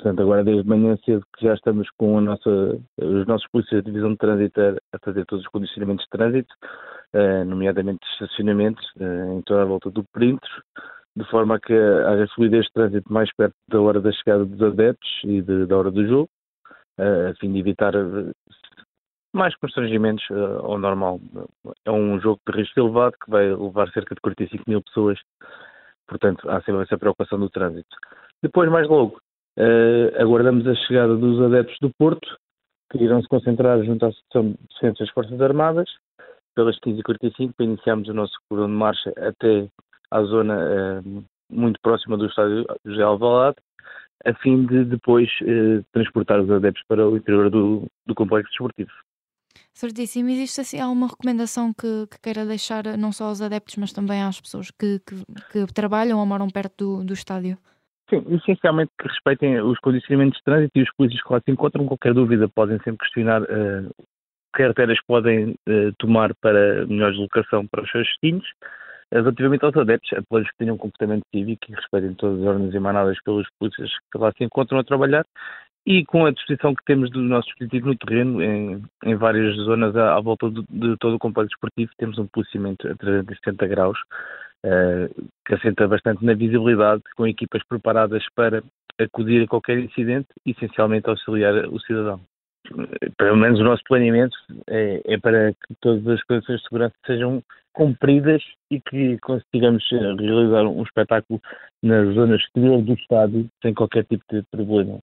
Portanto, agora desde manhã cedo que já estamos com a nossa, os nossos polícias de divisão de trânsito a, fazer todos os condicionamentos de trânsito, uh, nomeadamente estacionamentos, uh, em toda a volta do perímetro, de forma a que haja fluidez de trânsito mais perto da hora da chegada dos adeptos e de, da hora do jogo, uh, a fim de evitar mais constrangimentos ao normal. É um jogo de risco elevado que vai levar cerca de 45 mil pessoas, portanto há sempre essa preocupação do trânsito. Depois, mais logo, Uh, aguardamos a chegada dos adeptos do Porto, que irão se concentrar junto à Associação de Defesa das Forças Armadas, pelas 15h45, para iniciarmos o nosso cordão de marcha até à zona uh, muito próxima do estádio José Alvalade, a fim de depois uh, transportar os adeptos para o interior do, do complexo desportivo. Certíssimo. Existe assim alguma recomendação que, que, queira deixar não só aos adeptos, mas também às pessoas que, que, que trabalham ou moram perto do, do estádio? Sim, essencialmente que respeitem os condicionamentos de trânsito e os polícias que lá se encontram. Qualquer dúvida podem sempre questionar uh, que artérias podem uh, tomar para melhor deslocação para os seus destinos. Relativamente aos adeptos, apelamos que tenham um comportamento cívico e respeitem todas as ordens emanadas pelos polícias que lá se encontram a trabalhar e com a disposição que temos do nosso dispositivo no terreno, em, em várias zonas à, à volta de, de, todo o complexo esportivo, temos um policiamento a 360 graus, uh, que assenta bastante na visibilidade, com equipas preparadas para acudir a qualquer incidente essencialmente auxiliar o cidadão. Pelo menos o nosso planeamento é, é para que todas as condições de segurança sejam cumpridas e que consigamos realizar um espetáculo na zona exterior do estádio sem qualquer tipo de problema.